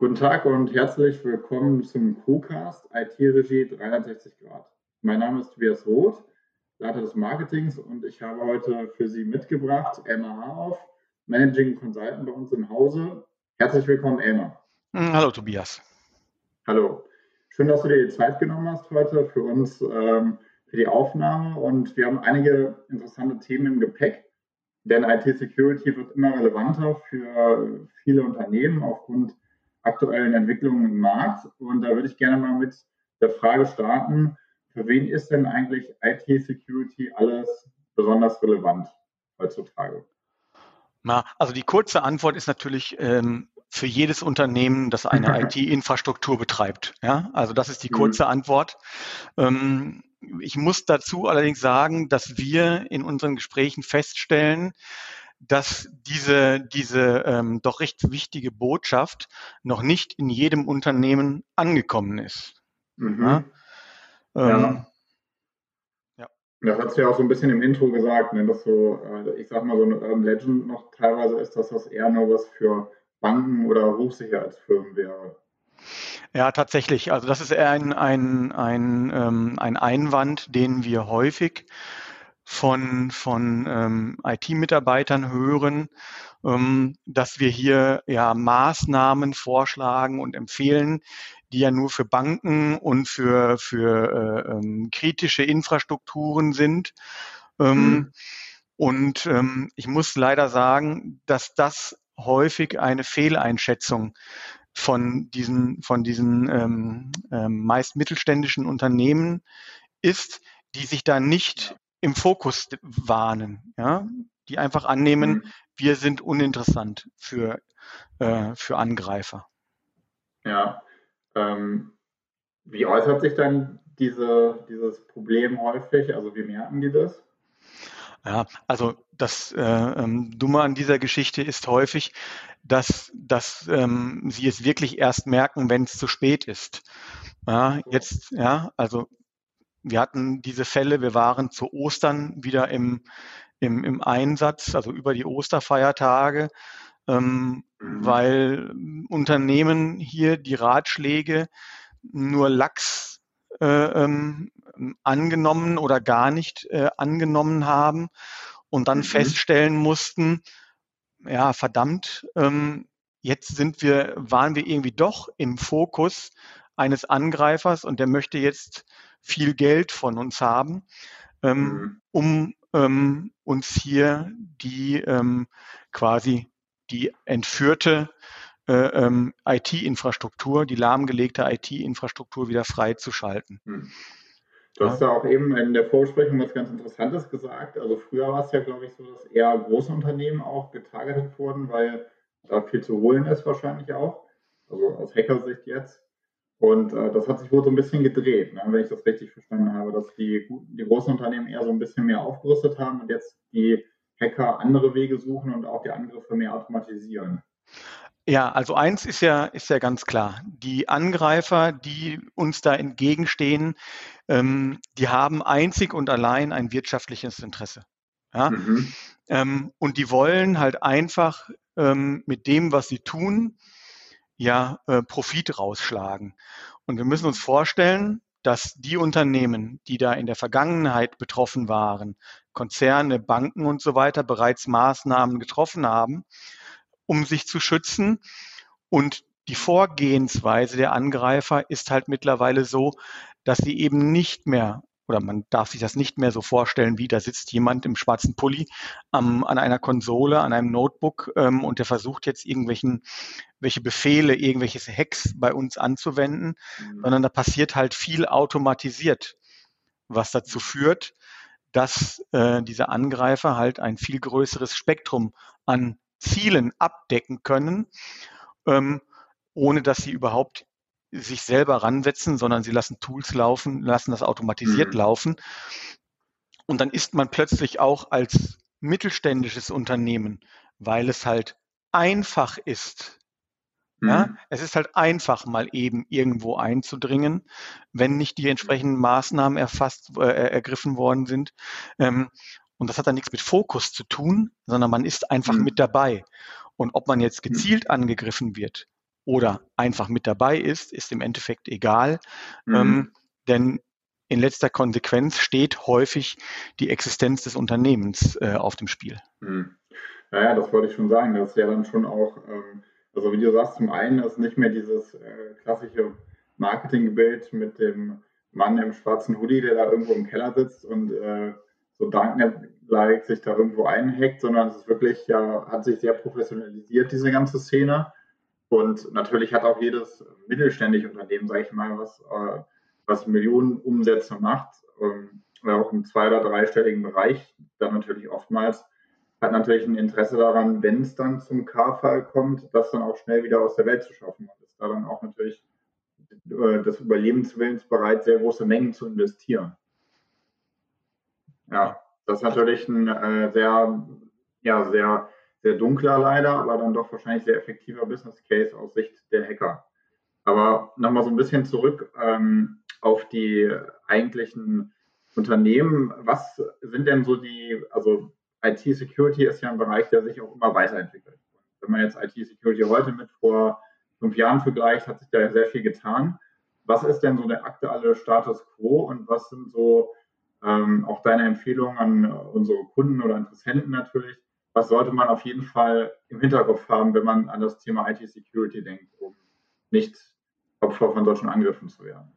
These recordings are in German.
Guten Tag und herzlich willkommen zum CoCast IT-Regie 360 Grad. Mein Name ist Tobias Roth, Leiter des Marketings und ich habe heute für Sie mitgebracht Elmar Haroff, Managing Consultant bei uns im Hause. Herzlich willkommen, Elmar. Hm, hallo, Tobias. Hallo. Schön, dass du dir die Zeit genommen hast heute für uns, ähm, für die Aufnahme und wir haben einige interessante Themen im Gepäck. Denn IT-Security wird immer relevanter für viele Unternehmen aufgrund aktuellen Entwicklungen im Markt. Und da würde ich gerne mal mit der Frage starten, für wen ist denn eigentlich IT-Security alles besonders relevant heutzutage? Na, also die kurze Antwort ist natürlich ähm, für jedes Unternehmen, das eine IT-Infrastruktur betreibt. Ja, also das ist die mhm. kurze mhm. Antwort. Ähm, ich muss dazu allerdings sagen, dass wir in unseren Gesprächen feststellen, dass diese, diese ähm, doch recht wichtige Botschaft noch nicht in jedem Unternehmen angekommen ist. Mhm. Ja? Ähm, ja. Das hast du ja auch so ein bisschen im Intro gesagt, ne, dass so, äh, ich sag mal, so eine Urban Legend noch teilweise ist, dass das eher nur was für Banken oder Hochsicherheitsfirmen wäre. Ja, tatsächlich. Also das ist eher ein, ein, ein, ähm, ein Einwand, den wir häufig von, von ähm, IT-Mitarbeitern hören, ähm, dass wir hier ja Maßnahmen vorschlagen und empfehlen, die ja nur für Banken und für, für äh, ähm, kritische Infrastrukturen sind. Ähm, mhm. Und ähm, ich muss leider sagen, dass das häufig eine Fehleinschätzung von diesen, von diesen ähm, ähm, meist mittelständischen Unternehmen ist, die sich da nicht im Fokus warnen, ja, die einfach annehmen, mhm. wir sind uninteressant für, äh, für Angreifer. Ja, ähm, wie äußert sich dann diese, dieses Problem häufig? Also wie merken die das? Ja, also das äh, ähm, Dumme an dieser Geschichte ist häufig, dass, dass ähm, sie es wirklich erst merken, wenn es zu spät ist. Ja, jetzt, ja, also wir hatten diese Fälle, wir waren zu Ostern wieder im, im, im Einsatz, also über die Osterfeiertage, ähm, mhm. weil Unternehmen hier die Ratschläge nur lax äh, ähm, angenommen oder gar nicht äh, angenommen haben und dann mhm. feststellen mussten, ja, verdammt, ähm, jetzt sind wir, waren wir irgendwie doch im Fokus eines Angreifers und der möchte jetzt viel Geld von uns haben, ähm, mhm. um ähm, uns hier die ähm, quasi die entführte äh, ähm, IT-Infrastruktur, die lahmgelegte IT-Infrastruktur wieder freizuschalten. Mhm. Du hast ja auch eben in der Vorbesprechung was ganz Interessantes gesagt. Also früher war es ja, glaube ich, so, dass eher große Unternehmen auch getargetet wurden, weil da viel zu holen ist wahrscheinlich auch. Also aus Hackersicht jetzt. Und äh, das hat sich wohl so ein bisschen gedreht, ne, wenn ich das richtig verstanden habe, dass die, die großen Unternehmen eher so ein bisschen mehr aufgerüstet haben und jetzt die Hacker andere Wege suchen und auch die Angriffe mehr automatisieren. Ja, also eins ist ja, ist ja ganz klar. Die Angreifer, die uns da entgegenstehen, ähm, die haben einzig und allein ein wirtschaftliches Interesse. Ja? Mhm. Ähm, und die wollen halt einfach ähm, mit dem, was sie tun, ja äh, Profit rausschlagen. Und wir müssen uns vorstellen, dass die Unternehmen, die da in der Vergangenheit betroffen waren, Konzerne, Banken und so weiter, bereits Maßnahmen getroffen haben, um sich zu schützen. Und die Vorgehensweise der Angreifer ist halt mittlerweile so, dass sie eben nicht mehr oder man darf sich das nicht mehr so vorstellen, wie da sitzt jemand im schwarzen Pulli ähm, an einer Konsole, an einem Notebook ähm, und der versucht jetzt irgendwelchen welche Befehle, irgendwelche Hacks bei uns anzuwenden, mhm. sondern da passiert halt viel automatisiert, was dazu führt, dass äh, diese Angreifer halt ein viel größeres Spektrum an Zielen abdecken können, ähm, ohne dass sie überhaupt sich selber ransetzen, sondern sie lassen Tools laufen, lassen das automatisiert mhm. laufen. Und dann ist man plötzlich auch als mittelständisches Unternehmen, weil es halt einfach ist. Mhm. Ja, es ist halt einfach, mal eben irgendwo einzudringen, wenn nicht die entsprechenden Maßnahmen erfasst, äh, ergriffen worden sind. Ähm, und das hat dann nichts mit Fokus zu tun, sondern man ist einfach mhm. mit dabei. Und ob man jetzt gezielt angegriffen wird oder einfach mit dabei ist, ist im Endeffekt egal. Mhm. Ähm, denn in letzter Konsequenz steht häufig die Existenz des Unternehmens äh, auf dem Spiel. Mhm. Naja, das wollte ich schon sagen. Das ist ja dann schon auch, ähm, also wie du sagst, zum einen ist nicht mehr dieses äh, klassische Marketingbild mit dem Mann im schwarzen Hoodie, der da irgendwo im Keller sitzt und äh, so Darknet-like sich da irgendwo einhackt, sondern es ist wirklich, ja, hat sich sehr professionalisiert, diese ganze Szene. Und natürlich hat auch jedes mittelständische Unternehmen, sage ich mal, was, äh, was Millionen Umsätze macht, ähm, auch im zwei- oder dreistelligen Bereich, dann natürlich oftmals, hat natürlich ein Interesse daran, wenn es dann zum K-Fall kommt, das dann auch schnell wieder aus der Welt zu schaffen. Und ist da dann auch natürlich äh, des Überlebenswillens bereit, sehr große Mengen zu investieren. Ja, das ist natürlich ein äh, sehr, ja, sehr, sehr dunkler leider, aber dann doch wahrscheinlich sehr effektiver Business Case aus Sicht der Hacker. Aber nochmal so ein bisschen zurück ähm, auf die eigentlichen Unternehmen. Was sind denn so die, also IT-Security ist ja ein Bereich, der sich auch immer weiterentwickelt. Wenn man jetzt IT-Security heute mit vor fünf Jahren vergleicht, hat sich da sehr viel getan. Was ist denn so der aktuelle Status quo und was sind so ähm, auch deine Empfehlung an unsere Kunden oder Interessenten natürlich. Was sollte man auf jeden Fall im Hinterkopf haben, wenn man an das Thema IT-Security denkt, um nicht Opfer von solchen Angriffen zu werden?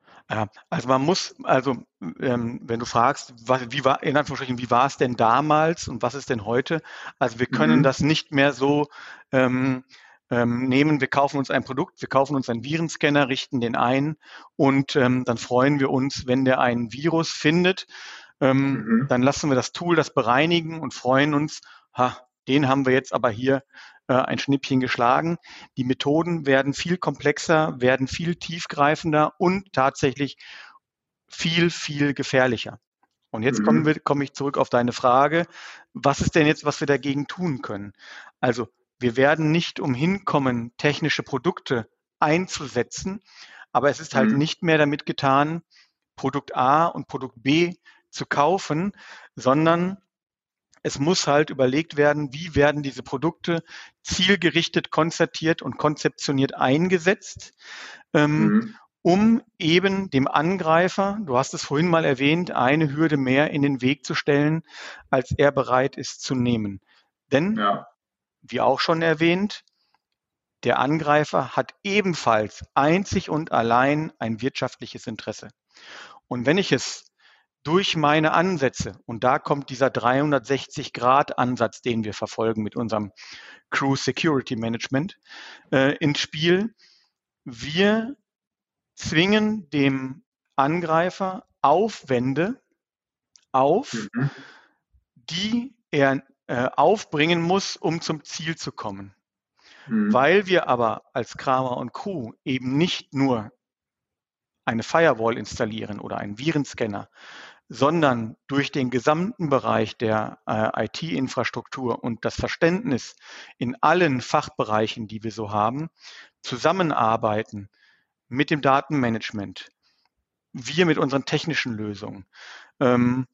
Also man muss, also ähm, wenn du fragst, was, wie war, in Anführungsstrichen, wie war es denn damals und was ist denn heute? Also wir können mhm. das nicht mehr so ähm, ähm, nehmen, wir kaufen uns ein Produkt, wir kaufen uns einen Virenscanner, richten den ein und ähm, dann freuen wir uns, wenn der einen Virus findet. Ähm, mhm. Dann lassen wir das Tool das bereinigen und freuen uns, ha, den haben wir jetzt aber hier äh, ein Schnippchen geschlagen. Die Methoden werden viel komplexer, werden viel tiefgreifender und tatsächlich viel, viel gefährlicher. Und jetzt mhm. komme komm ich zurück auf deine Frage, was ist denn jetzt, was wir dagegen tun können? Also wir werden nicht umhin kommen, technische Produkte einzusetzen, aber es ist halt mhm. nicht mehr damit getan, Produkt A und Produkt B zu kaufen, sondern es muss halt überlegt werden, wie werden diese Produkte zielgerichtet konzertiert und konzeptioniert eingesetzt, ähm, mhm. um eben dem Angreifer, du hast es vorhin mal erwähnt, eine Hürde mehr in den Weg zu stellen, als er bereit ist zu nehmen. Denn ja wie auch schon erwähnt, der Angreifer hat ebenfalls einzig und allein ein wirtschaftliches Interesse. Und wenn ich es durch meine Ansätze, und da kommt dieser 360-Grad-Ansatz, den wir verfolgen mit unserem Crew Security Management, äh, ins Spiel, wir zwingen dem Angreifer Aufwände auf, mhm. die er äh, aufbringen muss, um zum Ziel zu kommen. Mhm. Weil wir aber als Kramer und Crew eben nicht nur eine Firewall installieren oder einen Virenscanner, sondern durch den gesamten Bereich der äh, IT-Infrastruktur und das Verständnis in allen Fachbereichen, die wir so haben, zusammenarbeiten mit dem Datenmanagement, wir mit unseren technischen Lösungen, ähm,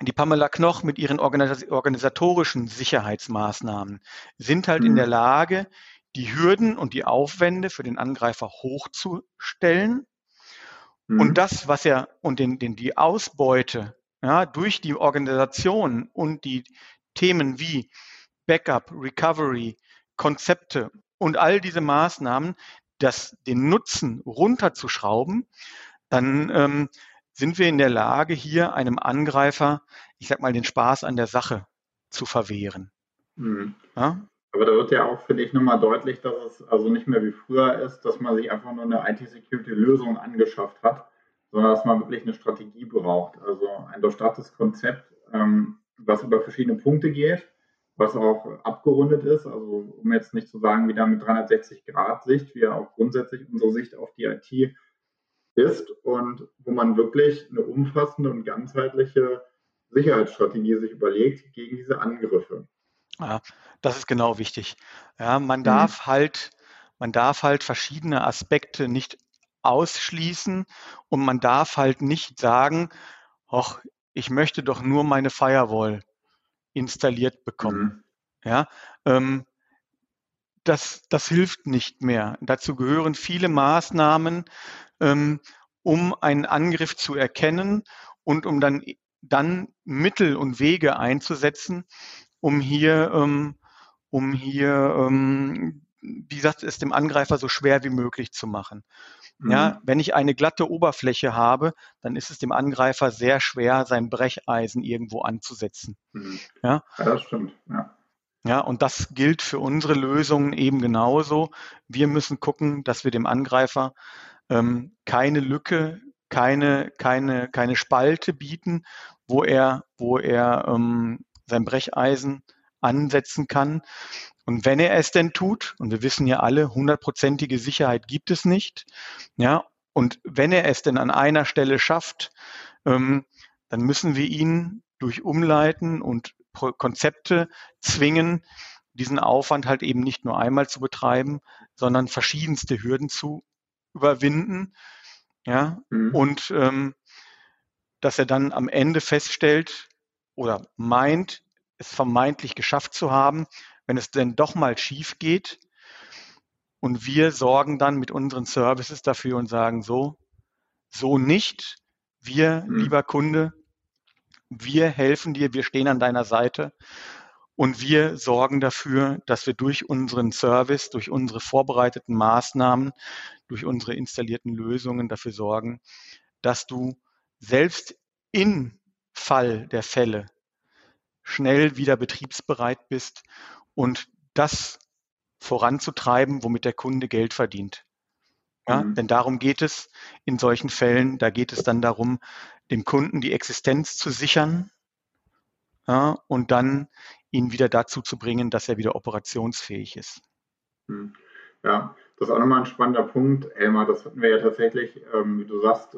die Pamela Knoch mit ihren organisatorischen Sicherheitsmaßnahmen sind halt mhm. in der Lage, die Hürden und die Aufwände für den Angreifer hochzustellen. Mhm. Und das, was er und den, den, die Ausbeute ja, durch die Organisation und die Themen wie Backup, Recovery, Konzepte und all diese Maßnahmen, das, den Nutzen runterzuschrauben, dann ähm, sind wir in der Lage, hier einem Angreifer, ich sag mal, den Spaß an der Sache zu verwehren. Mhm. Ja? Aber da wird ja auch, finde ich, nochmal deutlich, dass es also nicht mehr wie früher ist, dass man sich einfach nur eine IT-Security-Lösung angeschafft hat, sondern dass man wirklich eine Strategie braucht. Also ein durchdachtes Konzept, ähm, was über verschiedene Punkte geht, was auch abgerundet ist. Also um jetzt nicht zu sagen, wie da mit 360 Grad Sicht, wie ja auch grundsätzlich unsere Sicht auf die IT ist und wo man wirklich eine umfassende und ganzheitliche Sicherheitsstrategie sich überlegt gegen diese Angriffe. Ja, das ist genau wichtig. Ja, man mhm. darf mhm. halt, man darf halt verschiedene Aspekte nicht ausschließen und man darf halt nicht sagen, ach, ich möchte doch nur meine Firewall installiert bekommen. Mhm. Ja, ähm, das, das hilft nicht mehr. Dazu gehören viele Maßnahmen, ähm, um einen Angriff zu erkennen und um dann, dann Mittel und Wege einzusetzen, um hier, ähm, um hier, ähm, wie gesagt, es dem Angreifer so schwer wie möglich zu machen. Mhm. Ja, wenn ich eine glatte Oberfläche habe, dann ist es dem Angreifer sehr schwer, sein Brecheisen irgendwo anzusetzen. Mhm. Ja? ja, das stimmt. Ja. Ja, und das gilt für unsere Lösungen eben genauso. Wir müssen gucken, dass wir dem Angreifer ähm, keine Lücke, keine, keine, keine Spalte bieten, wo er, wo er ähm, sein Brecheisen ansetzen kann. Und wenn er es denn tut, und wir wissen ja alle, hundertprozentige Sicherheit gibt es nicht, ja, und wenn er es denn an einer Stelle schafft, ähm, dann müssen wir ihn durch Umleiten und Konzepte zwingen, diesen Aufwand halt eben nicht nur einmal zu betreiben, sondern verschiedenste Hürden zu überwinden. Ja, mhm. und ähm, dass er dann am Ende feststellt oder meint, es vermeintlich geschafft zu haben, wenn es denn doch mal schief geht. Und wir sorgen dann mit unseren Services dafür und sagen so, so nicht. Wir, mhm. lieber Kunde, wir helfen dir, wir stehen an deiner Seite und wir sorgen dafür, dass wir durch unseren Service, durch unsere vorbereiteten Maßnahmen, durch unsere installierten Lösungen dafür sorgen, dass du selbst in Fall der Fälle schnell wieder betriebsbereit bist und das voranzutreiben, womit der Kunde Geld verdient. Ja, mhm. Denn darum geht es in solchen Fällen. Da geht es dann darum, dem Kunden die Existenz zu sichern ja, und dann ihn wieder dazu zu bringen, dass er wieder operationsfähig ist. Hm. Ja, das ist auch nochmal ein spannender Punkt, Elmar. Das hatten wir ja tatsächlich, ähm, wie du sagst,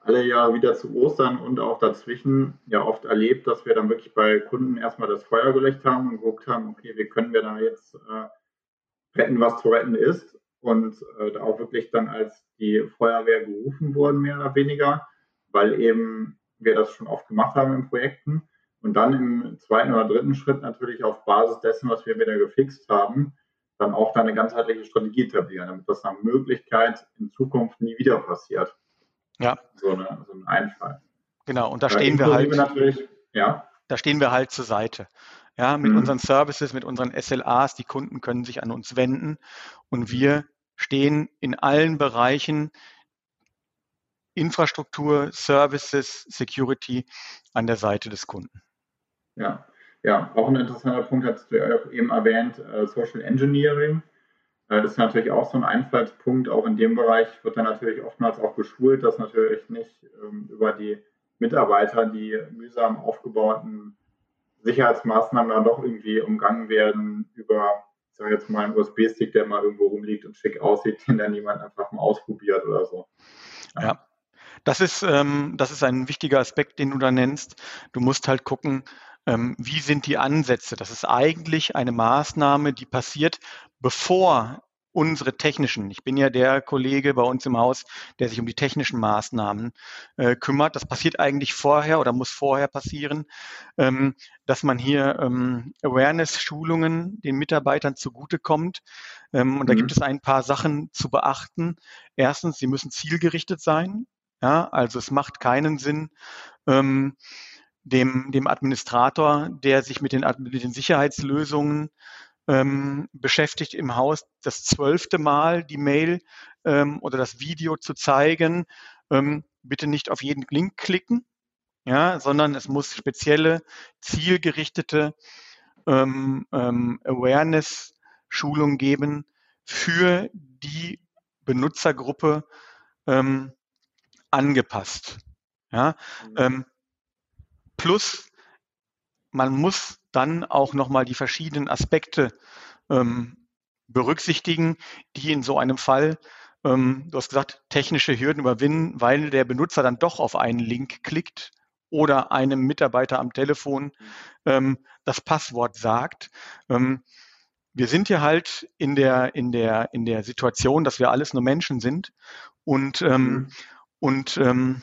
alle Jahre wieder zu Ostern und auch dazwischen ja oft erlebt, dass wir dann wirklich bei Kunden erstmal das Feuer gelegt haben und geguckt haben, okay, wie können wir da jetzt äh, retten, was zu retten ist. Und äh, auch wirklich dann als die Feuerwehr gerufen wurden, mehr oder weniger, weil eben wir das schon oft gemacht haben in Projekten. Und dann im zweiten oder dritten Schritt natürlich auf Basis dessen, was wir wieder gefixt haben, dann auch eine ganzheitliche Strategie etablieren, damit das nach Möglichkeit in Zukunft nie wieder passiert. Ja. So, eine, so ein Einfall. Genau, und da stehen wir halt. ja. Da stehen wir halt zur Seite. Ja, mit mhm. unseren Services, mit unseren SLAs, die Kunden können sich an uns wenden und wir stehen in allen Bereichen Infrastruktur, Services, Security an der Seite des Kunden. Ja, ja, auch ein interessanter Punkt hast du ja auch eben erwähnt, äh, Social Engineering. Äh, das ist natürlich auch so ein Einfallspunkt. Auch in dem Bereich wird dann natürlich oftmals auch geschult, dass natürlich nicht ähm, über die Mitarbeiter die mühsam aufgebauten Sicherheitsmaßnahmen dann doch irgendwie umgangen werden über, ich sage jetzt mal, einen USB-Stick, der mal irgendwo rumliegt und schick aussieht, den dann niemand einfach mal ausprobiert oder so. Ja. ja. Das ist, ähm, das ist ein wichtiger Aspekt, den du da nennst. Du musst halt gucken, ähm, wie sind die Ansätze. Das ist eigentlich eine Maßnahme, die passiert, bevor unsere technischen, ich bin ja der Kollege bei uns im Haus, der sich um die technischen Maßnahmen äh, kümmert. Das passiert eigentlich vorher oder muss vorher passieren, ähm, dass man hier ähm, Awareness-Schulungen den Mitarbeitern zugutekommt. Ähm, und da mhm. gibt es ein paar Sachen zu beachten. Erstens, sie müssen zielgerichtet sein. Ja, also es macht keinen Sinn, ähm, dem, dem Administrator, der sich mit den, mit den Sicherheitslösungen ähm, beschäftigt im Haus, das zwölfte Mal die Mail ähm, oder das Video zu zeigen. Ähm, bitte nicht auf jeden Link klicken, ja, sondern es muss spezielle, zielgerichtete ähm, ähm, Awareness-Schulung geben für die Benutzergruppe ähm, angepasst. Ja, mhm. plus man muss dann auch nochmal die verschiedenen Aspekte ähm, berücksichtigen, die in so einem Fall, ähm, du hast gesagt, technische Hürden überwinden, weil der Benutzer dann doch auf einen Link klickt oder einem Mitarbeiter am Telefon ähm, das Passwort sagt. Ähm, wir sind ja halt in der, in, der, in der Situation, dass wir alles nur Menschen sind und, ähm, mhm. und, ähm,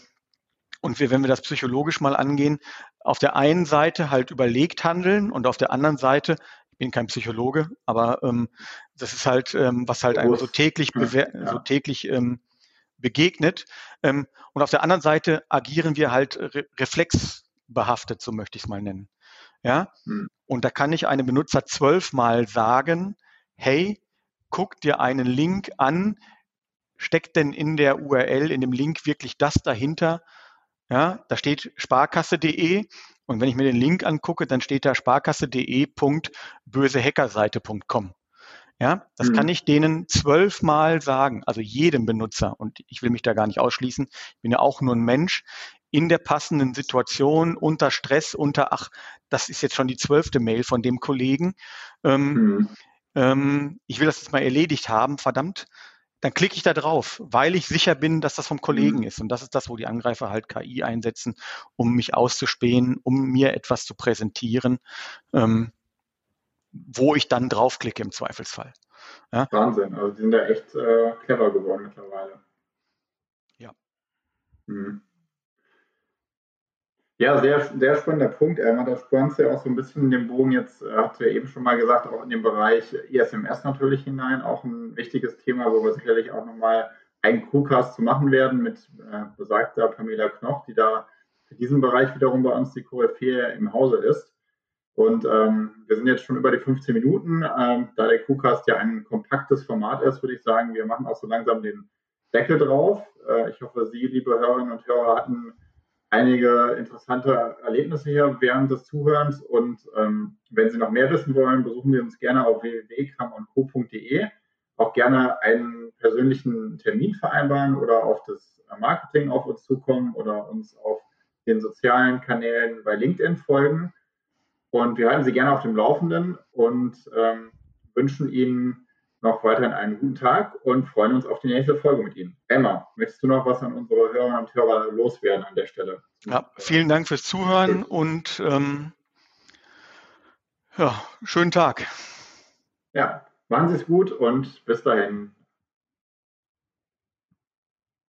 und wir, wenn wir das psychologisch mal angehen, auf der einen Seite halt überlegt handeln und auf der anderen Seite bin kein Psychologe, aber ähm, das ist halt, ähm, was halt einem so täglich, ja. so täglich ähm, begegnet. Ähm, und auf der anderen Seite agieren wir halt re reflexbehaftet, so möchte ich es mal nennen. Ja, hm. und da kann ich einem Benutzer zwölfmal sagen, hey, guck dir einen Link an, steckt denn in der URL, in dem Link wirklich das dahinter? Ja, da steht sparkasse.de und wenn ich mir den Link angucke, dann steht da sparkasse.de.bösehackerseite.com. Ja, das mhm. kann ich denen zwölfmal sagen, also jedem Benutzer. Und ich will mich da gar nicht ausschließen. Ich bin ja auch nur ein Mensch in der passenden Situation, unter Stress, unter, ach, das ist jetzt schon die zwölfte Mail von dem Kollegen. Ähm, mhm. ähm, ich will das jetzt mal erledigt haben, verdammt dann klicke ich da drauf, weil ich sicher bin, dass das vom Kollegen mhm. ist. Und das ist das, wo die Angreifer halt KI einsetzen, um mich auszuspähen, um mir etwas zu präsentieren, ähm, wo ich dann draufklicke im Zweifelsfall. Ja? Wahnsinn, also die sind da echt äh, clever geworden mittlerweile. Ja. Mhm. Ja, sehr, sehr spannender Punkt, Elmar. Das spannst ja auch so ein bisschen in den Bogen jetzt, äh, hat ja eben schon mal gesagt, auch in den Bereich ISMS natürlich hinein, auch ein wichtiges Thema, wo wir sicherlich auch nochmal einen Crewcast zu machen werden mit äh, besagter Pamela Knoch, die da für diesen Bereich wiederum bei uns die Koryphäe im Hause ist. Und ähm, wir sind jetzt schon über die 15 Minuten. Ähm, da der Crewcast ja ein kompaktes Format ist, würde ich sagen, wir machen auch so langsam den Deckel drauf. Äh, ich hoffe, Sie, liebe Hörerinnen und Hörer, hatten einige interessante Erlebnisse hier während des Zuhörens. Und ähm, wenn Sie noch mehr wissen wollen, besuchen Sie uns gerne auf www.kamundco.de. Auch gerne einen persönlichen Termin vereinbaren oder auf das Marketing auf uns zukommen oder uns auf den sozialen Kanälen bei LinkedIn folgen. Und wir halten Sie gerne auf dem Laufenden und ähm, wünschen Ihnen noch weiterhin einen guten Tag und freuen uns auf die nächste Folge mit Ihnen. Emma, möchtest du noch was an unsere Hörerinnen und Hörer loswerden an der Stelle? Ja, vielen Dank fürs Zuhören und ähm, ja, schönen Tag. Ja, machen Sie es gut und bis dahin.